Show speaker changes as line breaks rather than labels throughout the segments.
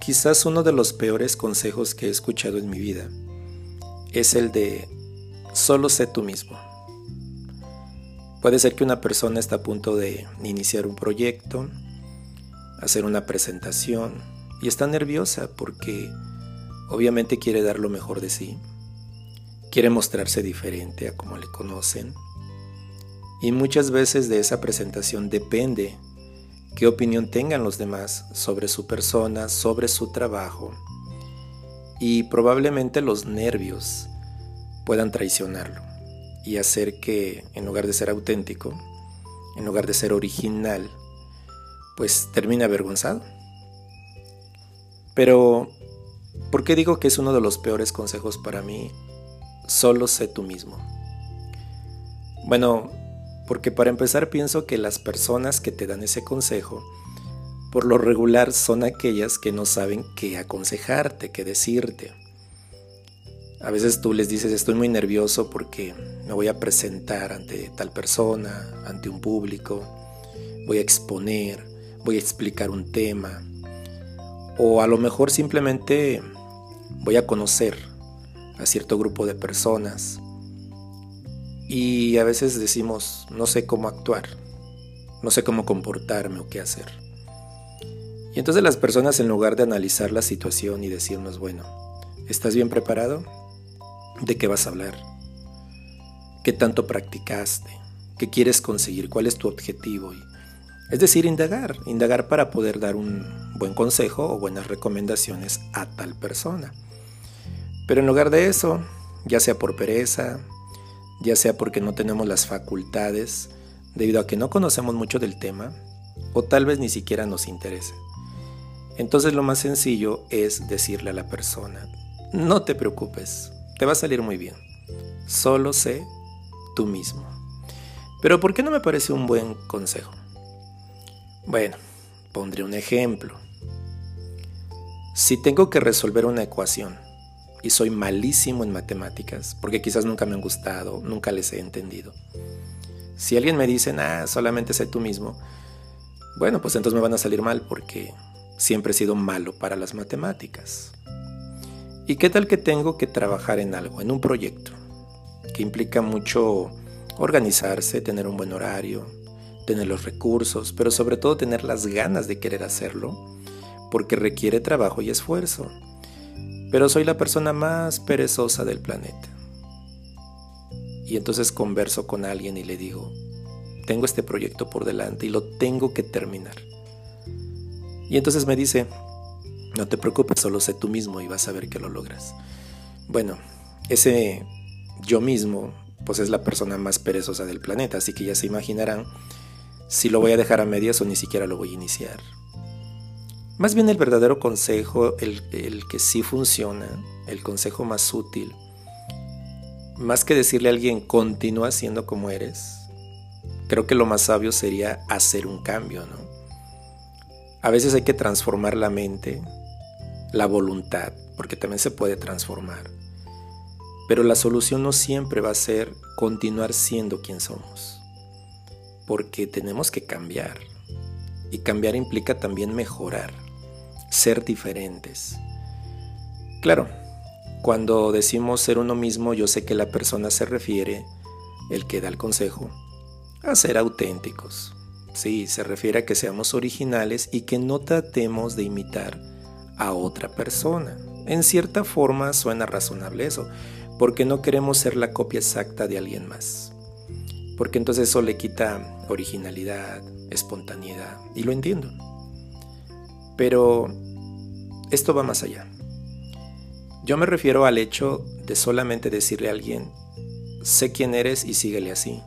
Quizás uno de los peores consejos que he escuchado en mi vida es el de solo sé tú mismo. Puede ser que una persona está a punto de iniciar un proyecto, hacer una presentación y está nerviosa porque obviamente quiere dar lo mejor de sí, quiere mostrarse diferente a como le conocen y muchas veces de esa presentación depende qué opinión tengan los demás sobre su persona, sobre su trabajo y probablemente los nervios puedan traicionarlo y hacer que en lugar de ser auténtico, en lugar de ser original, pues termine avergonzado. Pero, ¿por qué digo que es uno de los peores consejos para mí? Solo sé tú mismo. Bueno, porque para empezar pienso que las personas que te dan ese consejo, por lo regular son aquellas que no saben qué aconsejarte, qué decirte. A veces tú les dices estoy muy nervioso porque me voy a presentar ante tal persona, ante un público, voy a exponer, voy a explicar un tema. O a lo mejor simplemente voy a conocer a cierto grupo de personas. Y a veces decimos, no sé cómo actuar, no sé cómo comportarme o qué hacer. Y entonces las personas en lugar de analizar la situación y decirnos, bueno, ¿estás bien preparado? de qué vas a hablar, qué tanto practicaste, qué quieres conseguir, cuál es tu objetivo. Es decir, indagar, indagar para poder dar un buen consejo o buenas recomendaciones a tal persona. Pero en lugar de eso, ya sea por pereza, ya sea porque no tenemos las facultades, debido a que no conocemos mucho del tema, o tal vez ni siquiera nos interese. Entonces lo más sencillo es decirle a la persona, no te preocupes, te va a salir muy bien. Solo sé tú mismo. Pero ¿por qué no me parece un buen consejo? Bueno, pondré un ejemplo. Si tengo que resolver una ecuación y soy malísimo en matemáticas, porque quizás nunca me han gustado, nunca les he entendido. Si alguien me dice, ah, solamente sé tú mismo, bueno, pues entonces me van a salir mal porque siempre he sido malo para las matemáticas. ¿Y qué tal que tengo que trabajar en algo, en un proyecto, que implica mucho organizarse, tener un buen horario, tener los recursos, pero sobre todo tener las ganas de querer hacerlo, porque requiere trabajo y esfuerzo. Pero soy la persona más perezosa del planeta. Y entonces converso con alguien y le digo, tengo este proyecto por delante y lo tengo que terminar. Y entonces me dice, no te preocupes, solo sé tú mismo y vas a ver que lo logras. Bueno, ese yo mismo, pues es la persona más perezosa del planeta, así que ya se imaginarán si lo voy a dejar a medias o ni siquiera lo voy a iniciar. Más bien el verdadero consejo, el, que sí funciona, el consejo más útil, más que decirle a alguien continúa siendo como eres, creo que lo más sabio sería hacer un cambio, ¿no? A veces hay que transformar la mente, la voluntad, porque también se puede transformar. Pero la solución no siempre va a ser continuar siendo quien somos, porque tenemos que cambiar. Y cambiar implica también mejorar, ser diferentes. Claro, cuando decimos ser uno mismo, yo sé que la persona se refiere, el que da el consejo, a ser auténticos. Sí, se refiere a que seamos originales y que no tratemos de imitar a otra persona. En cierta forma suena razonable eso, porque no queremos ser la copia exacta de alguien más. Porque entonces eso le quita originalidad, espontaneidad, y lo entiendo. Pero esto va más allá. Yo me refiero al hecho de solamente decirle a alguien, sé quién eres y síguele así,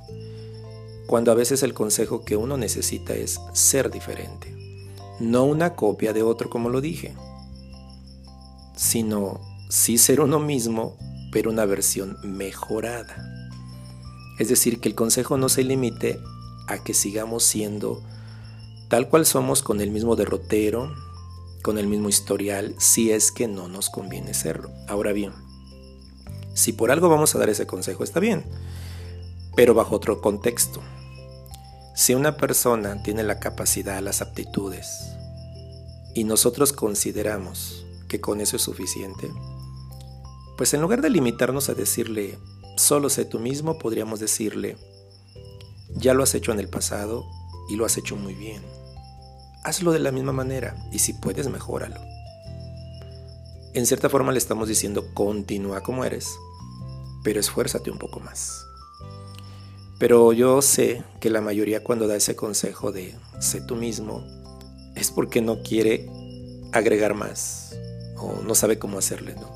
cuando a veces el consejo que uno necesita es ser diferente, no una copia de otro como lo dije sino sí ser uno mismo, pero una versión mejorada. Es decir, que el consejo no se limite a que sigamos siendo tal cual somos con el mismo derrotero, con el mismo historial, si es que no nos conviene serlo. Ahora bien, si por algo vamos a dar ese consejo, está bien, pero bajo otro contexto. Si una persona tiene la capacidad, las aptitudes, y nosotros consideramos que con eso es suficiente, pues en lugar de limitarnos a decirle, solo sé tú mismo, podríamos decirle, ya lo has hecho en el pasado y lo has hecho muy bien. Hazlo de la misma manera y si puedes, mejóralo. En cierta forma le estamos diciendo, continúa como eres, pero esfuérzate un poco más. Pero yo sé que la mayoría cuando da ese consejo de sé tú mismo, es porque no quiere agregar más o no sabe cómo hacerle, ¿no?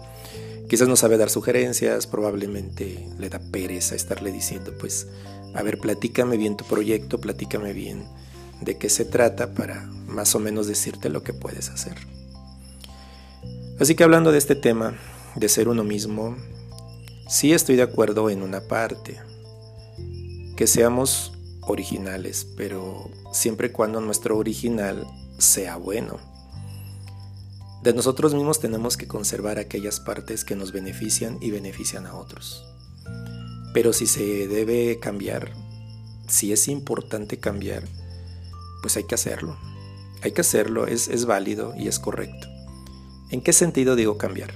Quizás no sabe dar sugerencias, probablemente le da pereza estarle diciendo, pues, a ver, platícame bien tu proyecto, platícame bien de qué se trata para más o menos decirte lo que puedes hacer. Así que hablando de este tema, de ser uno mismo, sí estoy de acuerdo en una parte, que seamos originales, pero siempre y cuando nuestro original sea bueno. De nosotros mismos tenemos que conservar aquellas partes que nos benefician y benefician a otros. Pero si se debe cambiar, si es importante cambiar, pues hay que hacerlo. Hay que hacerlo, es, es válido y es correcto. ¿En qué sentido digo cambiar?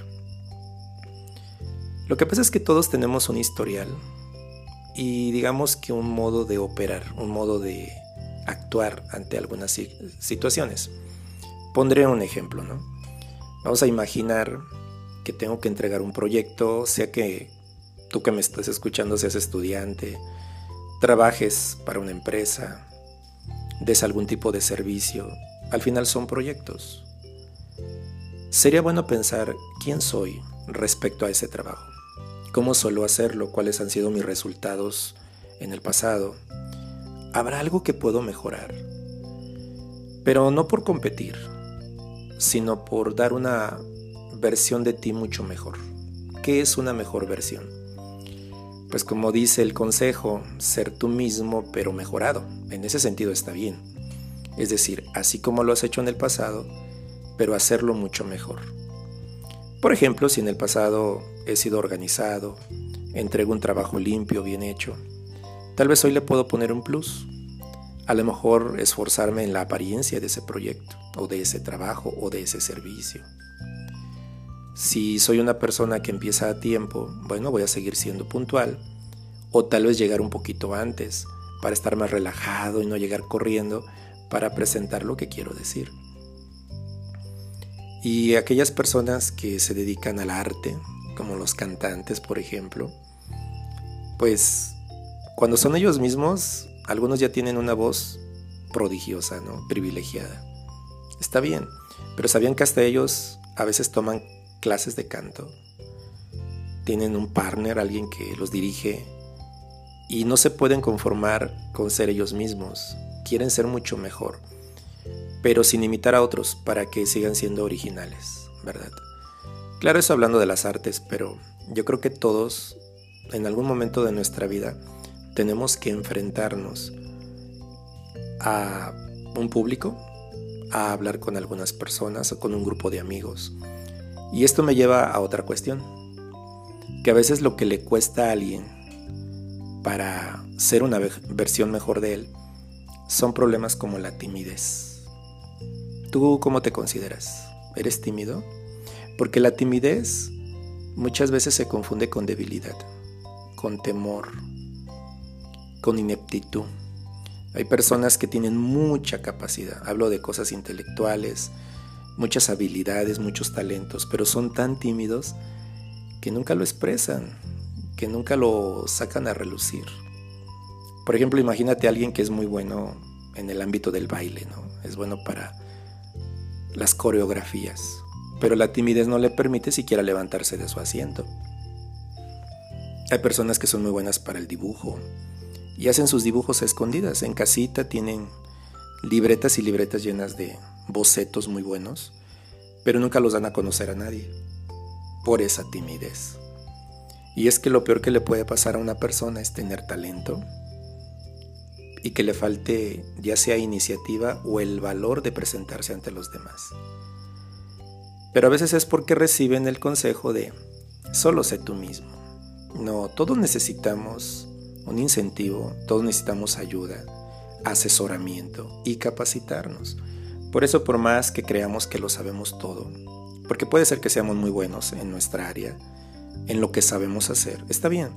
Lo que pasa es que todos tenemos un historial y digamos que un modo de operar, un modo de actuar ante algunas situaciones. Pondré un ejemplo, ¿no? Vamos a imaginar que tengo que entregar un proyecto, sea que tú que me estás escuchando seas estudiante, trabajes para una empresa, des algún tipo de servicio, al final son proyectos. Sería bueno pensar quién soy respecto a ese trabajo, cómo suelo hacerlo, cuáles han sido mis resultados en el pasado. ¿Habrá algo que puedo mejorar? Pero no por competir, sino por dar una versión de ti mucho mejor. ¿Qué es una mejor versión? Pues como dice el consejo, ser tú mismo pero mejorado. En ese sentido está bien. Es decir, así como lo has hecho en el pasado, pero hacerlo mucho mejor. Por ejemplo, si en el pasado he sido organizado, entrego un trabajo limpio, bien hecho, tal vez hoy le puedo poner un plus. A lo mejor esforzarme en la apariencia de ese proyecto o de ese trabajo o de ese servicio. Si soy una persona que empieza a tiempo, bueno, voy a seguir siendo puntual o tal vez llegar un poquito antes para estar más relajado y no llegar corriendo para presentar lo que quiero decir. Y aquellas personas que se dedican al arte, como los cantantes, por ejemplo, pues cuando son ellos mismos, algunos ya tienen una voz prodigiosa, ¿no? Privilegiada. Está bien, pero ¿sabían que hasta ellos a veces toman clases de canto? Tienen un partner, alguien que los dirige y no se pueden conformar con ser ellos mismos. Quieren ser mucho mejor, pero sin imitar a otros para que sigan siendo originales, ¿verdad? Claro, eso hablando de las artes, pero yo creo que todos, en algún momento de nuestra vida, tenemos que enfrentarnos a un público, a hablar con algunas personas o con un grupo de amigos. Y esto me lleva a otra cuestión, que a veces lo que le cuesta a alguien para ser una versión mejor de él son problemas como la timidez. ¿Tú cómo te consideras? ¿Eres tímido? Porque la timidez muchas veces se confunde con debilidad, con temor, con ineptitud. Hay personas que tienen mucha capacidad, hablo de cosas intelectuales, muchas habilidades, muchos talentos, pero son tan tímidos que nunca lo expresan, que nunca lo sacan a relucir. Por ejemplo, imagínate a alguien que es muy bueno en el ámbito del baile, ¿no? Es bueno para las coreografías, pero la timidez no le permite siquiera levantarse de su asiento. Hay personas que son muy buenas para el dibujo, y hacen sus dibujos a escondidas. En casita tienen libretas y libretas llenas de bocetos muy buenos, pero nunca los dan a conocer a nadie por esa timidez. Y es que lo peor que le puede pasar a una persona es tener talento y que le falte ya sea iniciativa o el valor de presentarse ante los demás. Pero a veces es porque reciben el consejo de solo sé tú mismo. No, todos necesitamos un incentivo, todos necesitamos ayuda, asesoramiento y capacitarnos. Por eso por más que creamos que lo sabemos todo, porque puede ser que seamos muy buenos en nuestra área, en lo que sabemos hacer, está bien,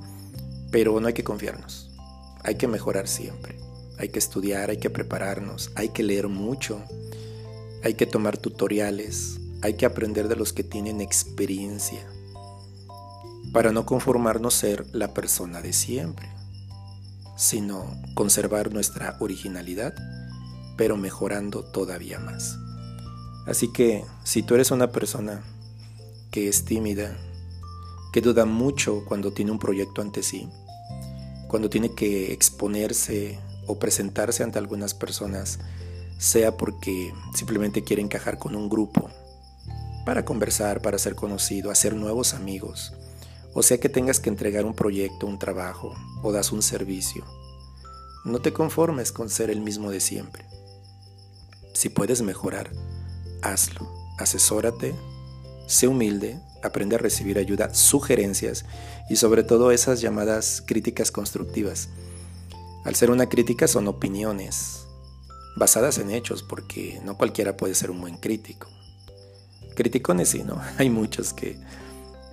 pero no hay que confiarnos, hay que mejorar siempre, hay que estudiar, hay que prepararnos, hay que leer mucho, hay que tomar tutoriales, hay que aprender de los que tienen experiencia, para no conformarnos ser la persona de siempre, sino conservar nuestra originalidad, pero mejorando todavía más. Así que si tú eres una persona que es tímida, que duda mucho cuando tiene un proyecto ante sí, cuando tiene que exponerse o presentarse ante algunas personas, sea porque simplemente quiere encajar con un grupo, para conversar, para ser conocido, hacer nuevos amigos, o sea que tengas que entregar un proyecto, un trabajo o das un servicio. No te conformes con ser el mismo de siempre. Si puedes mejorar, hazlo. Asesórate, sé humilde, aprende a recibir ayuda, sugerencias y sobre todo esas llamadas críticas constructivas. Al ser una crítica son opiniones basadas en hechos porque no cualquiera puede ser un buen crítico. Criticones sí, ¿no? Hay muchos que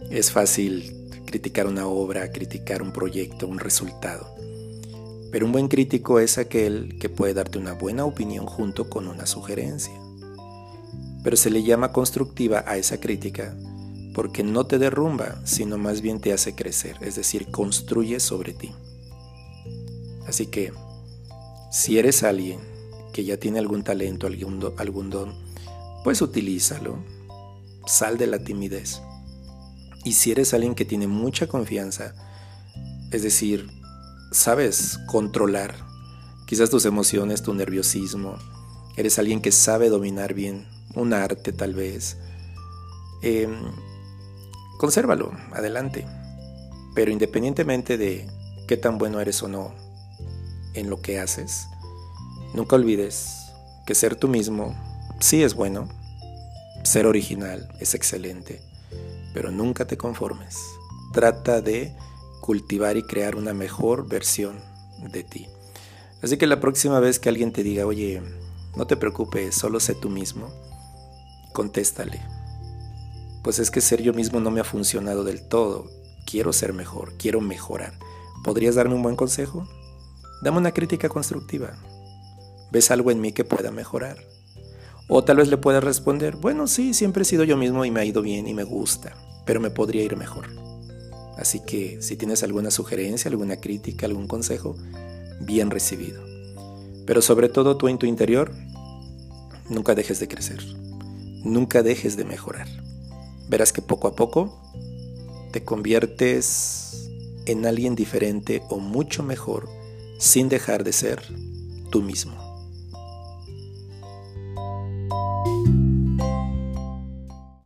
es fácil criticar una obra, criticar un proyecto, un resultado. Pero un buen crítico es aquel que puede darte una buena opinión junto con una sugerencia. Pero se le llama constructiva a esa crítica porque no te derrumba, sino más bien te hace crecer, es decir, construye sobre ti. Así que, si eres alguien que ya tiene algún talento, algún, don, pues utilízalo. Sal de la timidez. Y si eres alguien que tiene mucha confianza, es decir, sabes controlar quizás tus emociones, tu nerviosismo, eres alguien que sabe dominar bien un arte tal vez, em, consérvalo, adelante. Pero independientemente de qué tan bueno eres o no en lo que haces, nunca olvides que ser tú mismo sí es bueno, ser original es excelente pero nunca te conformes. Trata de cultivar y crear una mejor versión de ti. Así que la próxima vez que alguien te diga, oye, no te preocupes, solo sé tú mismo, contéstale. Pues es que ser yo mismo no me ha funcionado del todo. Quiero ser mejor, quiero mejorar. ¿Podrías darme un buen consejo? Dame una crítica constructiva. ¿Ves algo en mí que pueda mejorar? O tal vez le puedas responder, bueno, sí, siempre he sido yo mismo y me ha ido bien y me gusta, pero me podría ir mejor. Así que si tienes alguna sugerencia, alguna crítica, algún consejo, bien recibido. Pero sobre todo tú en tu interior, nunca dejes de crecer, nunca dejes de mejorar. Verás que poco a poco te conviertes en alguien diferente o mucho mejor sin dejar de ser tú mismo.